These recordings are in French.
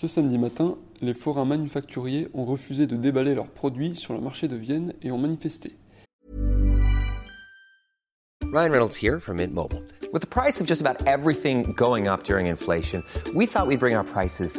Ce samedi matin, les forains manufacturiers ont refusé de déballer leurs produits sur le marché de Vienne et ont manifesté. Ryan Reynolds here from Mint Mobile. With the price of just about everything going up during inflation, we thought we'd bring our prices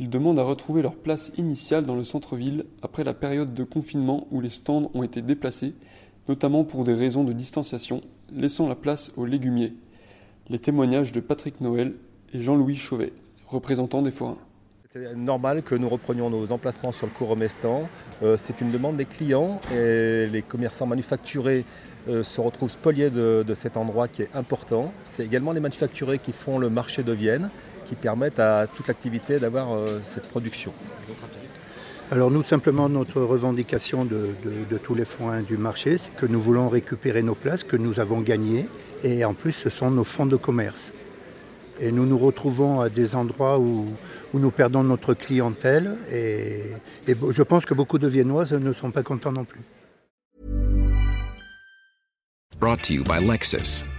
Ils demandent à retrouver leur place initiale dans le centre-ville après la période de confinement où les stands ont été déplacés, notamment pour des raisons de distanciation, laissant la place aux légumiers. Les témoignages de Patrick Noël et Jean-Louis Chauvet, représentants des forains. C'est normal que nous reprenions nos emplacements sur le Couromestan. Euh, c'est une demande des clients et les commerçants manufacturés euh, se retrouvent spoliés de cet endroit qui est important. C'est également les manufacturés qui font le marché de Vienne qui permettent à toute l'activité d'avoir euh, cette production. Alors nous, simplement, notre revendication de, de- de tous les forains du marché, c'est que nous voulons récupérer nos places que nous avons gagnées et en plus, ce sont nos fonds de commerce. Et nous nous retrouvons à des endroits où, où nous perdons notre clientèle et, je pense que beaucoup de Viennoises ne sont pas contents non plus. Brought to you by Lexus.